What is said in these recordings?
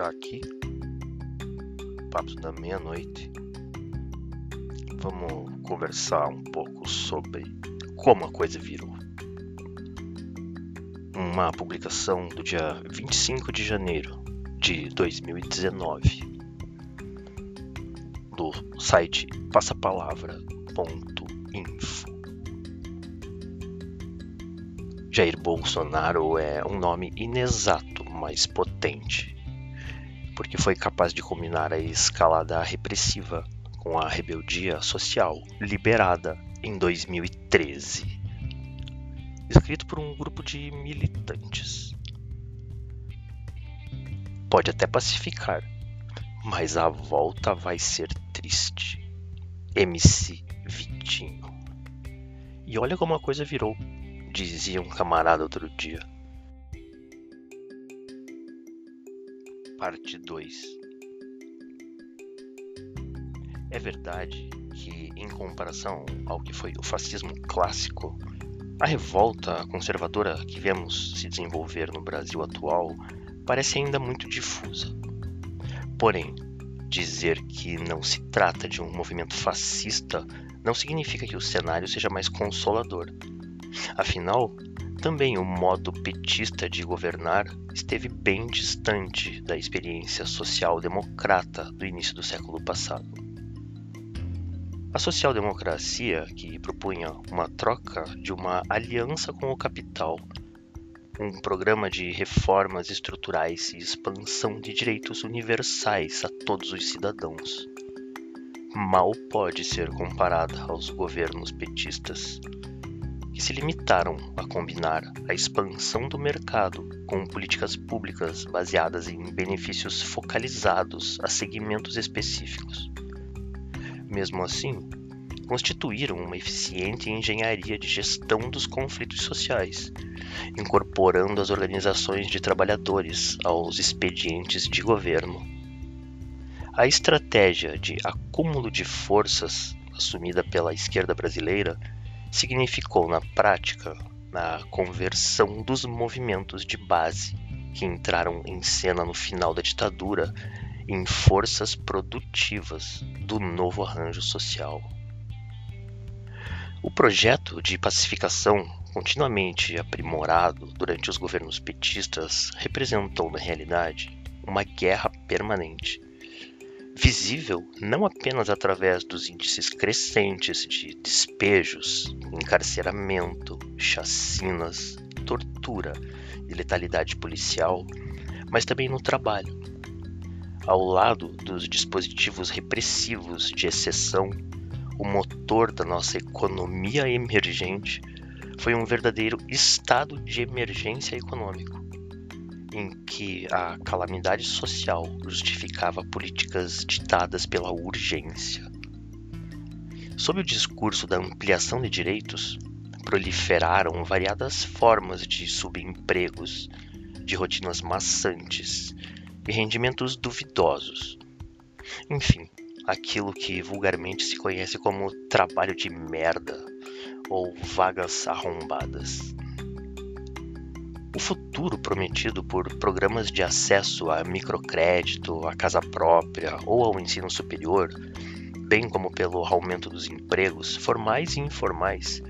entrar aqui. Papo da meia-noite. Vamos conversar um pouco sobre como a coisa virou. Uma publicação do dia 25 de janeiro de 2019 do site passapalavra.info. Jair Bolsonaro é um nome inexato, mas potente, porque foi capaz de combinar a escalada repressiva com a rebeldia social liberada em 2013. Escrito por um grupo de militantes. Pode até pacificar, mas a volta vai ser triste. MC Vitinho. E olha como a coisa virou dizia um camarada outro dia. Parte 2 É verdade que, em comparação ao que foi o fascismo clássico, a revolta conservadora que vemos se desenvolver no Brasil atual parece ainda muito difusa. Porém, dizer que não se trata de um movimento fascista não significa que o cenário seja mais consolador. Afinal, também o modo petista de governar esteve bem distante da experiência social-democrata do início do século passado. A social-democracia, que propunha uma troca de uma aliança com o capital, um programa de reformas estruturais e expansão de direitos universais a todos os cidadãos, mal pode ser comparada aos governos petistas se limitaram a combinar a expansão do mercado com políticas públicas baseadas em benefícios focalizados a segmentos específicos. Mesmo assim, constituíram uma eficiente engenharia de gestão dos conflitos sociais, incorporando as organizações de trabalhadores aos expedientes de governo. A estratégia de acúmulo de forças assumida pela esquerda brasileira significou na prática na conversão dos movimentos de base que entraram em cena no final da ditadura em forças produtivas do novo arranjo social. O projeto de pacificação, continuamente aprimorado durante os governos petistas, representou, na realidade, uma guerra permanente visível não apenas através dos índices crescentes de despejos, encarceramento, chacinas, tortura e letalidade policial, mas também no trabalho. Ao lado dos dispositivos repressivos de exceção, o motor da nossa economia emergente foi um verdadeiro estado de emergência econômico em que a calamidade social justificava políticas ditadas pela urgência. Sob o discurso da ampliação de direitos, proliferaram variadas formas de subempregos, de rotinas maçantes e rendimentos duvidosos. Enfim, aquilo que vulgarmente se conhece como trabalho de merda ou vagas arrombadas. O futuro prometido por programas de acesso a microcrédito, a casa própria ou ao ensino superior, bem como pelo aumento dos empregos, formais e informais,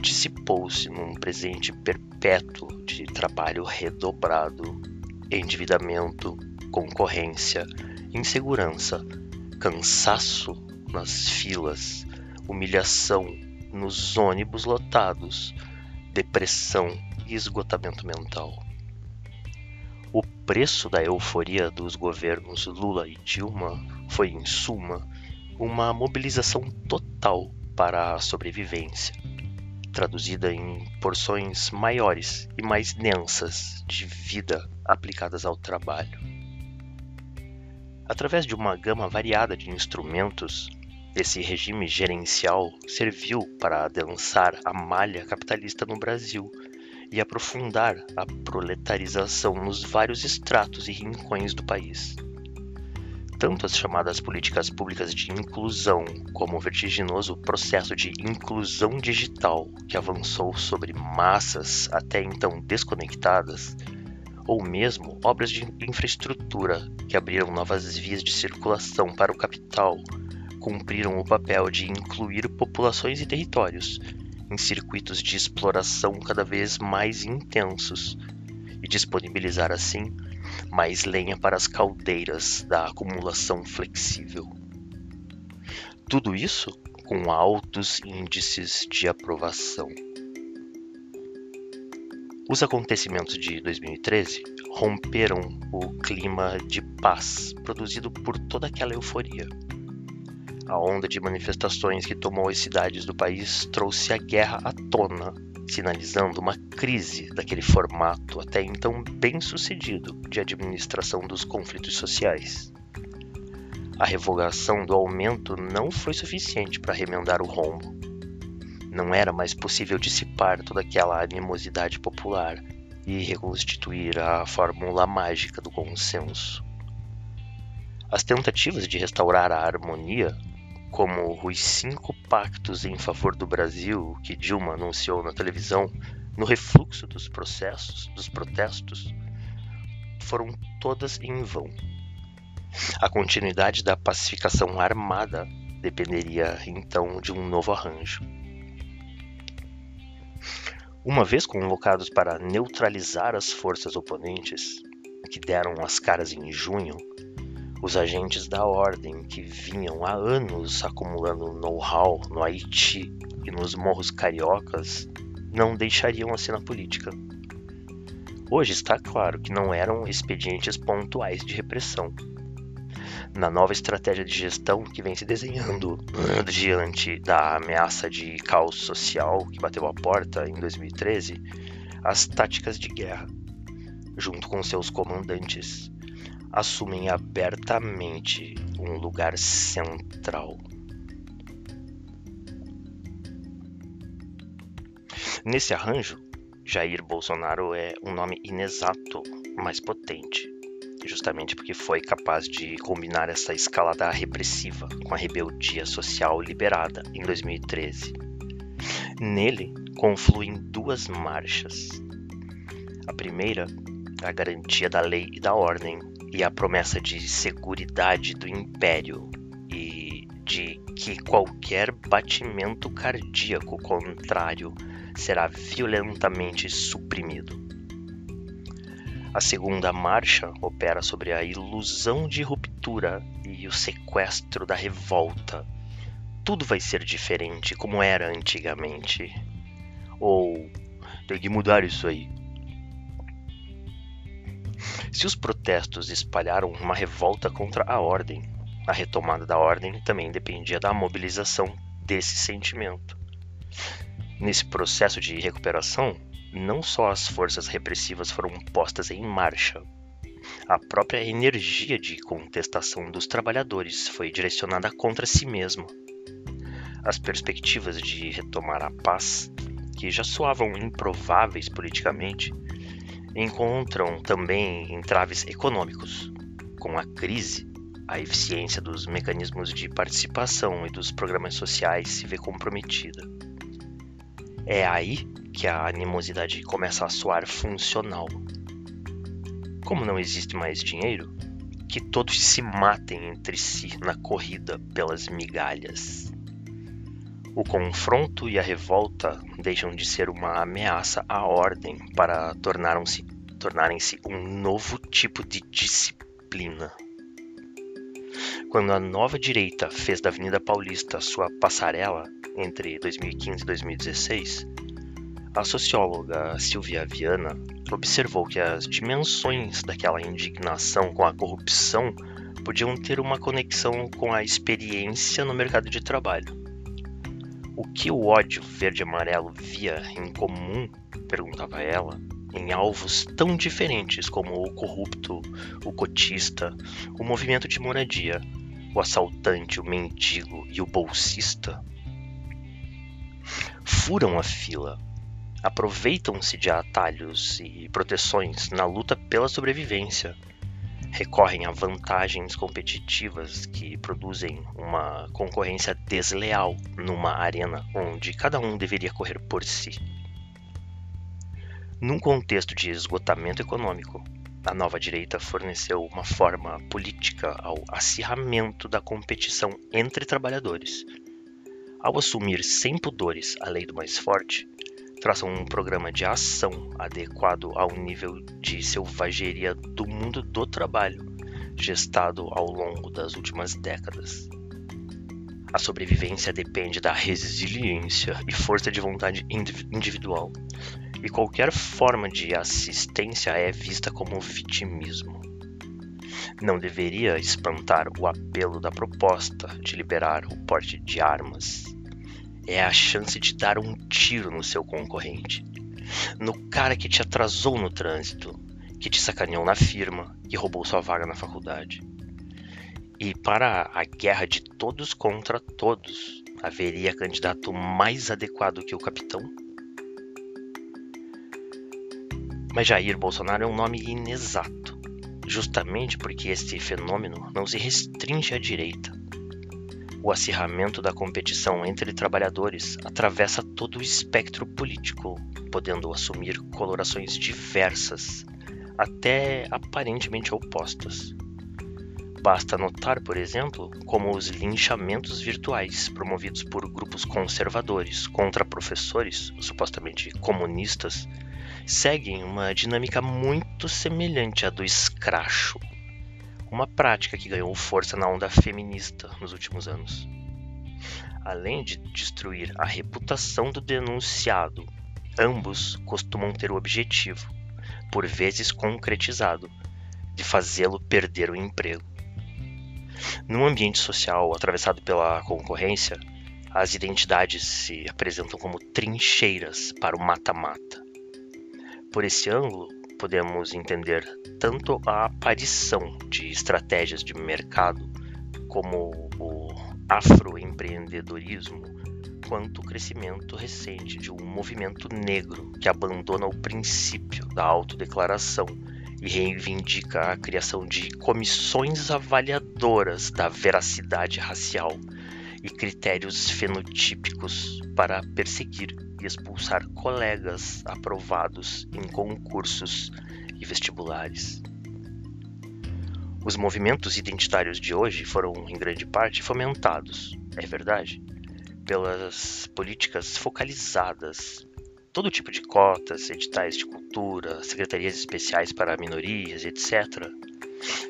dissipou-se num presente perpétuo de trabalho redobrado, endividamento, concorrência, insegurança, cansaço nas filas, humilhação nos ônibus lotados, depressão e esgotamento mental. O preço da euforia dos governos Lula e Dilma foi, em suma, uma mobilização total para a sobrevivência, traduzida em porções maiores e mais densas de vida aplicadas ao trabalho. Através de uma gama variada de instrumentos, esse regime gerencial serviu para adensar a malha capitalista no Brasil e aprofundar a proletarização nos vários estratos e rincões do país. Tanto as chamadas políticas públicas de inclusão, como o vertiginoso processo de inclusão digital que avançou sobre massas até então desconectadas, ou mesmo obras de infraestrutura que abriram novas vias de circulação para o capital, cumpriram o papel de incluir populações e territórios em circuitos de exploração cada vez mais intensos e disponibilizar assim mais lenha para as caldeiras da acumulação flexível. Tudo isso com altos índices de aprovação. Os acontecimentos de 2013 romperam o clima de paz produzido por toda aquela euforia. A onda de manifestações que tomou as cidades do país trouxe a guerra à tona, sinalizando uma crise daquele formato até então bem sucedido de administração dos conflitos sociais. A revogação do aumento não foi suficiente para remendar o rombo não era mais possível dissipar toda aquela animosidade popular e reconstituir a fórmula mágica do consenso. As tentativas de restaurar a harmonia, como os cinco pactos em favor do Brasil que Dilma anunciou na televisão no refluxo dos processos, dos protestos, foram todas em vão. A continuidade da pacificação armada dependeria então de um novo arranjo. Uma vez convocados para neutralizar as forças oponentes, que deram as caras em junho, os agentes da ordem que vinham há anos acumulando know-how no Haiti e nos morros cariocas não deixariam a cena política. Hoje está claro que não eram expedientes pontuais de repressão, na nova estratégia de gestão que vem se desenhando diante da ameaça de caos social que bateu a porta em 2013, as táticas de guerra, junto com seus comandantes, assumem abertamente um lugar central. Nesse arranjo, Jair Bolsonaro é um nome inexato, mas potente justamente porque foi capaz de combinar essa escalada repressiva com a rebeldia social liberada em 2013. Nele confluem duas marchas. A primeira, a garantia da lei e da ordem, e a promessa de seguridade do império e de que qualquer batimento cardíaco contrário será violentamente suprimido. A segunda marcha opera sobre a ilusão de ruptura e o sequestro da revolta. Tudo vai ser diferente como era antigamente. Ou tem que mudar isso aí. Se os protestos espalharam uma revolta contra a ordem, a retomada da ordem também dependia da mobilização desse sentimento. Nesse processo de recuperação, não só as forças repressivas foram postas em marcha, a própria energia de contestação dos trabalhadores foi direcionada contra si mesma. As perspectivas de retomar a paz, que já soavam improváveis politicamente, encontram também entraves econômicos. Com a crise, a eficiência dos mecanismos de participação e dos programas sociais se vê comprometida. É aí que a animosidade começa a soar funcional. Como não existe mais dinheiro, que todos se matem entre si na corrida pelas migalhas. O confronto e a revolta deixam de ser uma ameaça à ordem para tornarem-se tornarem um novo tipo de disciplina. Quando a nova direita fez da Avenida Paulista sua passarela entre 2015 e 2016, a socióloga Silvia Viana observou que as dimensões daquela indignação com a corrupção podiam ter uma conexão com a experiência no mercado de trabalho. O que o ódio verde-amarelo via em comum, perguntava ela, em alvos tão diferentes como o corrupto, o cotista, o movimento de moradia, o assaltante, o mendigo e o bolsista? Furam a fila, aproveitam-se de atalhos e proteções na luta pela sobrevivência. Recorrem a vantagens competitivas que produzem uma concorrência desleal numa arena onde cada um deveria correr por si. Num contexto de esgotamento econômico, a nova direita forneceu uma forma política ao acirramento da competição entre trabalhadores. Ao assumir sem pudores a lei do mais forte, traçam um programa de ação adequado ao nível de selvageria do mundo do trabalho, gestado ao longo das últimas décadas. A sobrevivência depende da resiliência e força de vontade individual, e qualquer forma de assistência é vista como vitimismo. Não deveria espantar o apelo da proposta de liberar o porte de armas. É a chance de dar um tiro no seu concorrente, no cara que te atrasou no trânsito, que te sacaneou na firma, que roubou sua vaga na faculdade. E para a guerra de todos contra todos, haveria candidato mais adequado que o capitão? Mas Jair Bolsonaro é um nome inexato, justamente porque este fenômeno não se restringe à direita. O acirramento da competição entre trabalhadores atravessa todo o espectro político, podendo assumir colorações diversas, até aparentemente opostas. Basta notar, por exemplo, como os linchamentos virtuais promovidos por grupos conservadores contra professores supostamente comunistas seguem uma dinâmica muito semelhante à do escracho, uma prática que ganhou força na onda feminista nos últimos anos. Além de destruir a reputação do denunciado, ambos costumam ter o objetivo, por vezes concretizado, de fazê-lo perder o emprego. Num ambiente social atravessado pela concorrência, as identidades se apresentam como trincheiras para o mata-mata. Por esse ângulo, podemos entender tanto a aparição de estratégias de mercado, como o afroempreendedorismo, quanto o crescimento recente de um movimento negro que abandona o princípio da autodeclaração e reivindica a criação de comissões avaliadoras da veracidade racial e critérios fenotípicos para perseguir e expulsar colegas aprovados em concursos e vestibulares. Os movimentos identitários de hoje foram, em grande parte, fomentados, é verdade, pelas políticas focalizadas, todo tipo de cotas, editais de cultura, secretarias especiais para minorias, etc.,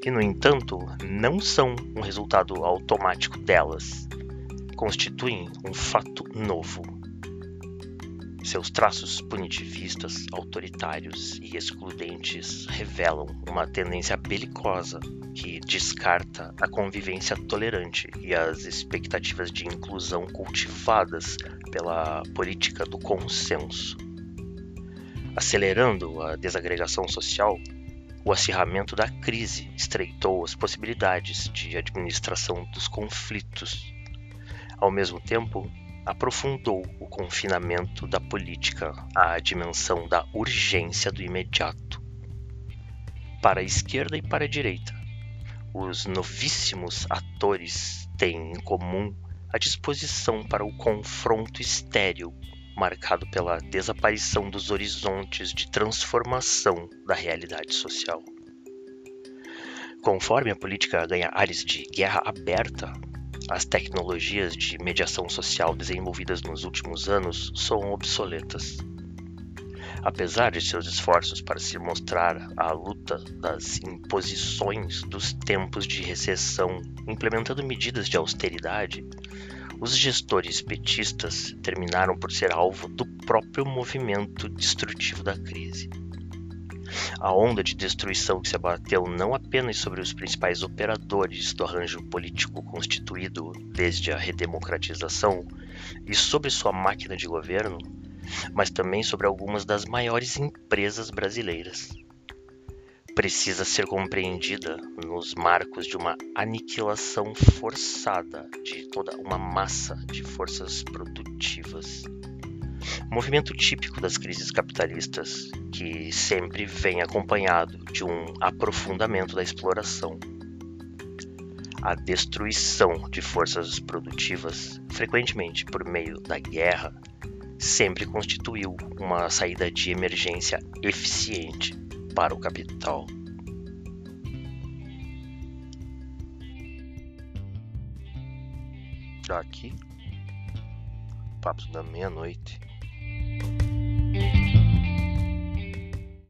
que, no entanto, não são um resultado automático delas, constituem um fato novo seus traços punitivistas, autoritários e excludentes revelam uma tendência belicosa que descarta a convivência tolerante e as expectativas de inclusão cultivadas pela política do consenso. Acelerando a desagregação social, o acirramento da crise estreitou as possibilidades de administração dos conflitos. Ao mesmo tempo, aprofundou o confinamento da política à dimensão da urgência do imediato. Para a esquerda e para a direita, os novíssimos atores têm em comum a disposição para o confronto estéril, marcado pela desaparição dos horizontes de transformação da realidade social. Conforme a política ganha áreas de guerra aberta, as tecnologias de mediação social desenvolvidas nos últimos anos são obsoletas. Apesar de seus esforços para se mostrar a luta das imposições dos tempos de recessão, implementando medidas de austeridade, os gestores petistas terminaram por ser alvo do próprio movimento destrutivo da crise. A onda de destruição que se abateu não apenas sobre os principais operadores do arranjo político constituído desde a redemocratização e sobre sua máquina de governo, mas também sobre algumas das maiores empresas brasileiras. Precisa ser compreendida nos marcos de uma aniquilação forçada de toda uma massa de forças produtivas um movimento típico das crises capitalistas, que sempre vem acompanhado de um aprofundamento da exploração. A destruição de forças produtivas, frequentemente por meio da guerra, sempre constituiu uma saída de emergência eficiente para o capital. Tá aqui, papo da meia-noite.